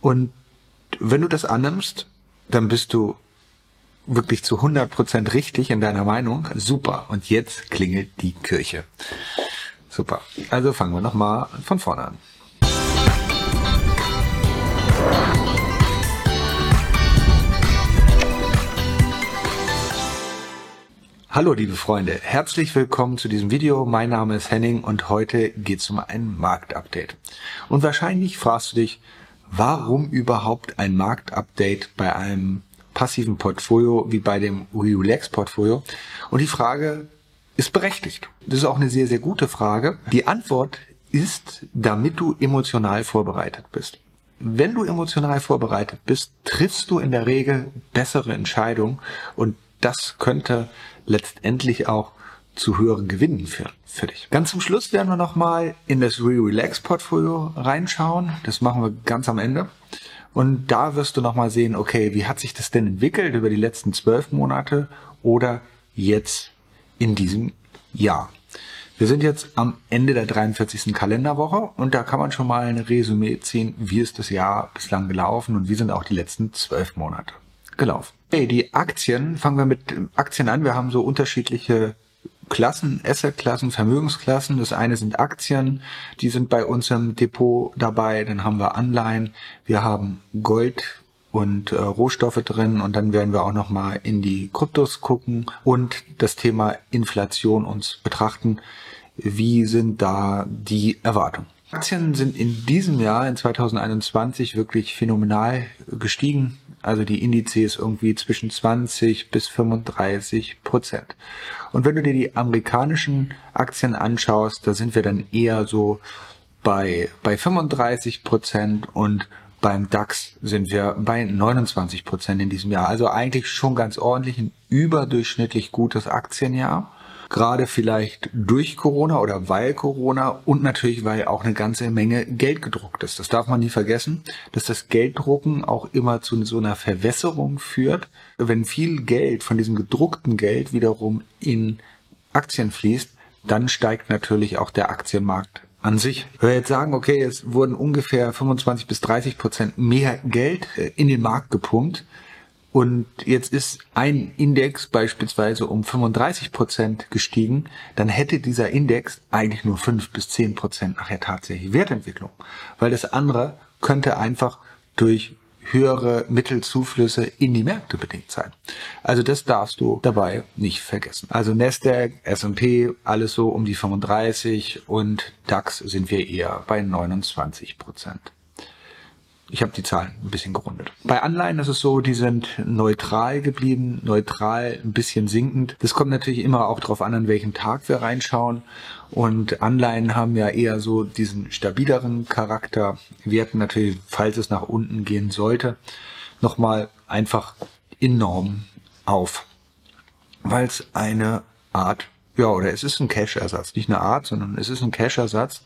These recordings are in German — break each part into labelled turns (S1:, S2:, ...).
S1: Und wenn du das annimmst, dann bist du wirklich zu 100% richtig in deiner Meinung. Super. Und jetzt klingelt die Kirche. Super. Also fangen wir nochmal von vorne an. Hallo liebe Freunde, herzlich willkommen zu diesem Video. Mein Name ist Henning und heute geht es um ein Marktupdate. Und wahrscheinlich fragst du dich, warum überhaupt ein Marktupdate bei einem passiven Portfolio wie bei dem Relax Portfolio? Und die Frage ist berechtigt. Das ist auch eine sehr, sehr gute Frage. Die Antwort ist, damit du emotional vorbereitet bist. Wenn du emotional vorbereitet bist, triffst du in der Regel bessere Entscheidungen und das könnte letztendlich auch zu höheren Gewinnen führen für dich. Ganz zum Schluss werden wir nochmal in das Re-Relax Portfolio reinschauen. Das machen wir ganz am Ende. Und da wirst du nochmal sehen, okay, wie hat sich das denn entwickelt über die letzten zwölf Monate oder jetzt in diesem Jahr. Wir sind jetzt am Ende der 43. Kalenderwoche und da kann man schon mal ein Resümee ziehen, wie ist das Jahr bislang gelaufen und wie sind auch die letzten zwölf Monate gelaufen. Hey, die Aktien, fangen wir mit Aktien an. Wir haben so unterschiedliche Klassen, Assetklassen, Vermögensklassen. Das eine sind Aktien, die sind bei uns im Depot dabei. Dann haben wir Anleihen, wir haben Gold und äh, Rohstoffe drin und dann werden wir auch noch mal in die Kryptos gucken und das Thema Inflation uns betrachten. Wie sind da die Erwartungen? Aktien sind in diesem Jahr, in 2021, wirklich phänomenal gestiegen. Also die Indizes irgendwie zwischen 20 bis 35 Prozent. Und wenn du dir die amerikanischen Aktien anschaust, da sind wir dann eher so bei, bei 35 Prozent und beim DAX sind wir bei 29 Prozent in diesem Jahr. Also eigentlich schon ganz ordentlich ein überdurchschnittlich gutes Aktienjahr gerade vielleicht durch Corona oder weil Corona und natürlich weil auch eine ganze Menge Geld gedruckt ist. Das darf man nie vergessen, dass das Gelddrucken auch immer zu so einer Verwässerung führt. Wenn viel Geld von diesem gedruckten Geld wiederum in Aktien fließt, dann steigt natürlich auch der Aktienmarkt an sich. Wenn wir jetzt sagen, okay, es wurden ungefähr 25 bis 30 Prozent mehr Geld äh, in den Markt gepumpt, und jetzt ist ein Index beispielsweise um 35 Prozent gestiegen, dann hätte dieser Index eigentlich nur 5 bis 10 Prozent nachher tatsächlich Wertentwicklung. Weil das andere könnte einfach durch höhere Mittelzuflüsse in die Märkte bedingt sein. Also das darfst du dabei nicht vergessen. Also Nasdaq, S&P, alles so um die 35 und DAX sind wir eher bei 29 Prozent. Ich habe die Zahlen ein bisschen gerundet. Bei Anleihen ist es so, die sind neutral geblieben, neutral, ein bisschen sinkend. Das kommt natürlich immer auch darauf an, an welchem Tag wir reinschauen. Und Anleihen haben ja eher so diesen stabileren Charakter. Werten natürlich, falls es nach unten gehen sollte, nochmal einfach enorm auf. Weil es eine Art ja, oder es ist ein Cache-Ersatz. Nicht eine Art, sondern es ist ein Cache-Ersatz.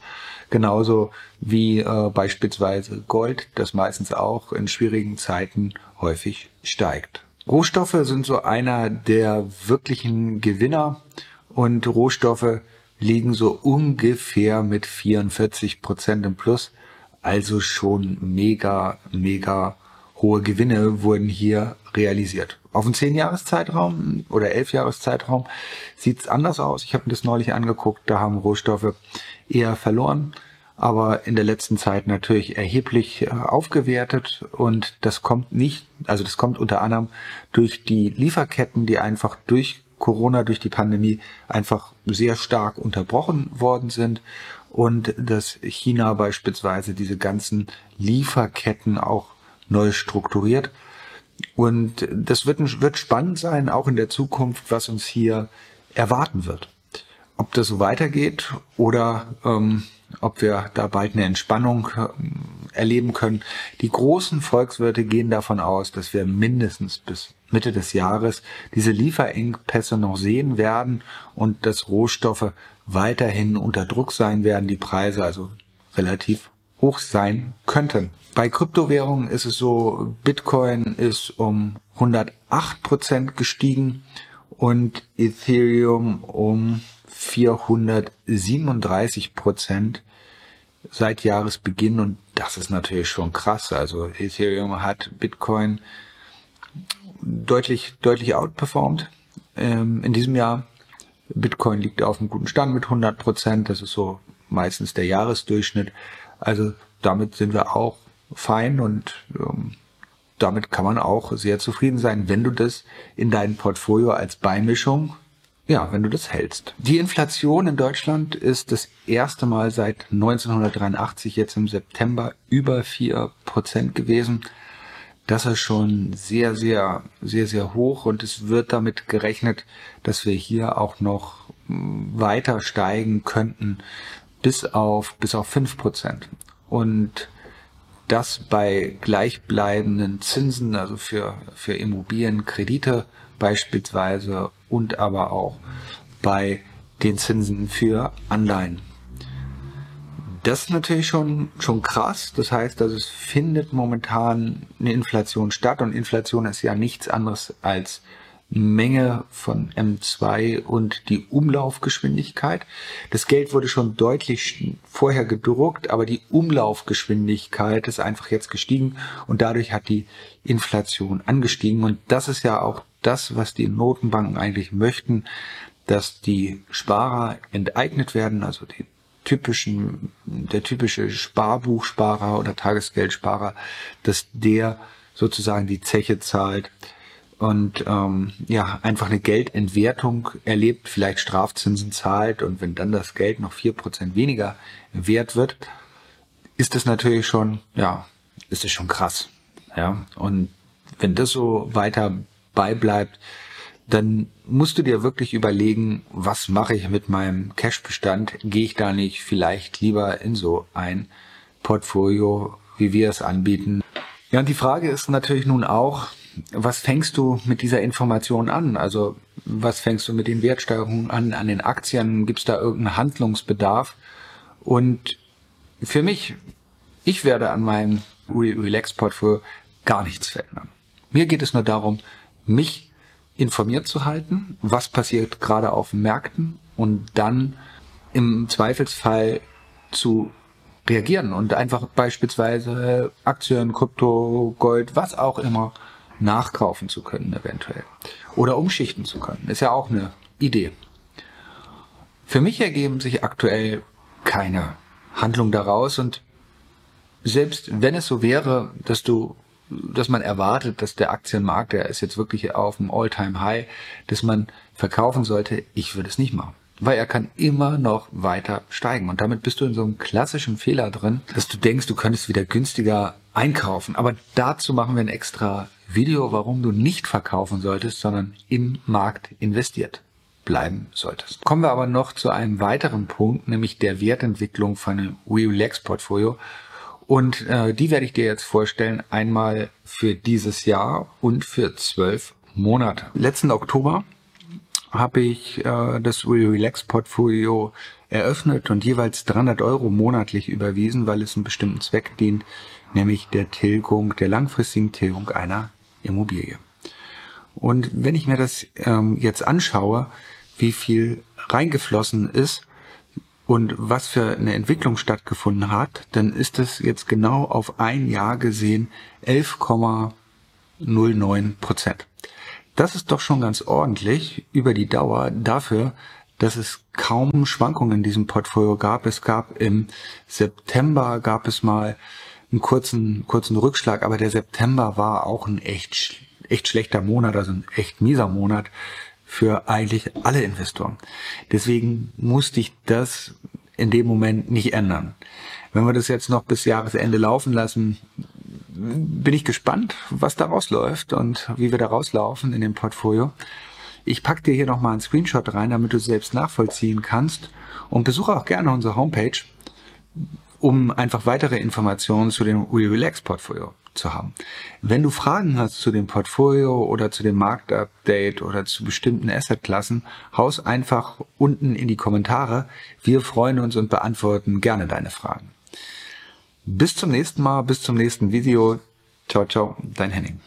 S1: Genauso wie äh, beispielsweise Gold, das meistens auch in schwierigen Zeiten häufig steigt. Rohstoffe sind so einer der wirklichen Gewinner und Rohstoffe liegen so ungefähr mit 44 Prozent im Plus. Also schon mega, mega hohe Gewinne wurden hier realisiert. Auf einen 10-Jahres-Zeitraum oder 11-Jahres-Zeitraum sieht es anders aus. Ich habe mir das neulich angeguckt, da haben Rohstoffe eher verloren, aber in der letzten Zeit natürlich erheblich äh, aufgewertet und das kommt nicht, also das kommt unter anderem durch die Lieferketten, die einfach durch Corona, durch die Pandemie einfach sehr stark unterbrochen worden sind und dass China beispielsweise diese ganzen Lieferketten auch neu strukturiert und das wird, wird spannend sein, auch in der Zukunft, was uns hier erwarten wird. Ob das so weitergeht oder ähm, ob wir da bald eine Entspannung äh, erleben können. Die großen Volkswirte gehen davon aus, dass wir mindestens bis Mitte des Jahres diese Lieferengpässe noch sehen werden und dass Rohstoffe weiterhin unter Druck sein werden, die Preise also relativ hoch sein könnten. Bei Kryptowährungen ist es so, Bitcoin ist um 108 Prozent gestiegen und Ethereum um 437 Prozent seit Jahresbeginn und das ist natürlich schon krass. Also Ethereum hat Bitcoin deutlich, deutlich outperformed ähm, in diesem Jahr. Bitcoin liegt auf einem guten Stand mit 100 Prozent. Das ist so meistens der Jahresdurchschnitt. Also damit sind wir auch fein und ähm, damit kann man auch sehr zufrieden sein, wenn du das in dein Portfolio als Beimischung ja, wenn du das hältst. Die Inflation in Deutschland ist das erste Mal seit 1983 jetzt im September über vier Prozent gewesen. Das ist schon sehr, sehr, sehr, sehr hoch und es wird damit gerechnet, dass wir hier auch noch hm, weiter steigen könnten bis auf, bis auf fünf Prozent. Und das bei gleichbleibenden Zinsen, also für, für Immobilienkredite beispielsweise und aber auch bei den Zinsen für Anleihen. Das ist natürlich schon, schon krass. Das heißt, dass es findet momentan eine Inflation statt und Inflation ist ja nichts anderes als Menge von M2 und die Umlaufgeschwindigkeit. Das Geld wurde schon deutlich vorher gedruckt, aber die Umlaufgeschwindigkeit ist einfach jetzt gestiegen und dadurch hat die Inflation angestiegen. Und das ist ja auch das, was die Notenbanken eigentlich möchten, dass die Sparer enteignet werden, also die typischen, der typische Sparbuchsparer oder Tagesgeldsparer, dass der sozusagen die Zeche zahlt und ähm, ja einfach eine Geldentwertung erlebt, vielleicht Strafzinsen zahlt und wenn dann das Geld noch vier Prozent weniger wert wird, ist das natürlich schon, ja, ist es schon krass. Ja, und wenn das so weiter beibleibt, dann musst du dir wirklich überlegen, was mache ich mit meinem Cash-Bestand? Gehe ich da nicht vielleicht lieber in so ein Portfolio, wie wir es anbieten? Ja, und die Frage ist natürlich nun auch, was fängst du mit dieser Information an? Also was fängst du mit den Wertsteigerungen an, an den Aktien? Gibt es da irgendeinen Handlungsbedarf? Und für mich, ich werde an meinem Relax-Portfolio gar nichts verändern. Mir geht es nur darum, mich informiert zu halten, was passiert gerade auf Märkten und dann im Zweifelsfall zu reagieren und einfach beispielsweise Aktien, Krypto, Gold, was auch immer nachkaufen zu können eventuell oder umschichten zu können. Ist ja auch eine Idee. Für mich ergeben sich aktuell keine Handlung daraus und selbst wenn es so wäre, dass du dass man erwartet, dass der Aktienmarkt, der ist jetzt wirklich auf dem All-Time-High, dass man verkaufen sollte, ich würde es nicht machen. Weil er kann immer noch weiter steigen. Und damit bist du in so einem klassischen Fehler drin, dass du denkst, du könntest wieder günstiger einkaufen. Aber dazu machen wir ein extra Video, warum du nicht verkaufen solltest, sondern im Markt investiert bleiben solltest. Kommen wir aber noch zu einem weiteren Punkt, nämlich der Wertentwicklung von einem Relax Portfolio. Und äh, die werde ich dir jetzt vorstellen, einmal für dieses Jahr und für zwölf Monate. Letzten Oktober habe ich äh, das Relax Portfolio eröffnet und jeweils 300 Euro monatlich überwiesen, weil es einen bestimmten Zweck dient, nämlich der Tilgung, der langfristigen Tilgung einer Immobilie. Und wenn ich mir das ähm, jetzt anschaue, wie viel reingeflossen ist, und was für eine Entwicklung stattgefunden hat, dann ist es jetzt genau auf ein Jahr gesehen 11,09 Prozent. Das ist doch schon ganz ordentlich über die Dauer dafür, dass es kaum Schwankungen in diesem Portfolio gab. Es gab im September gab es mal einen kurzen, kurzen Rückschlag, aber der September war auch ein echt, echt schlechter Monat, also ein echt mieser Monat für eigentlich alle Investoren. Deswegen musste ich das in dem Moment nicht ändern. Wenn wir das jetzt noch bis Jahresende laufen lassen, bin ich gespannt, was da rausläuft und wie wir da rauslaufen in dem Portfolio. Ich pack dir hier nochmal einen Screenshot rein, damit du selbst nachvollziehen kannst und besuche auch gerne unsere Homepage, um einfach weitere Informationen zu dem Relax Portfolio zu haben. Wenn du Fragen hast zu dem Portfolio oder zu dem Marktupdate oder zu bestimmten Assetklassen, haus einfach unten in die Kommentare. Wir freuen uns und beantworten gerne deine Fragen. Bis zum nächsten Mal, bis zum nächsten Video. Ciao, ciao, dein Henning.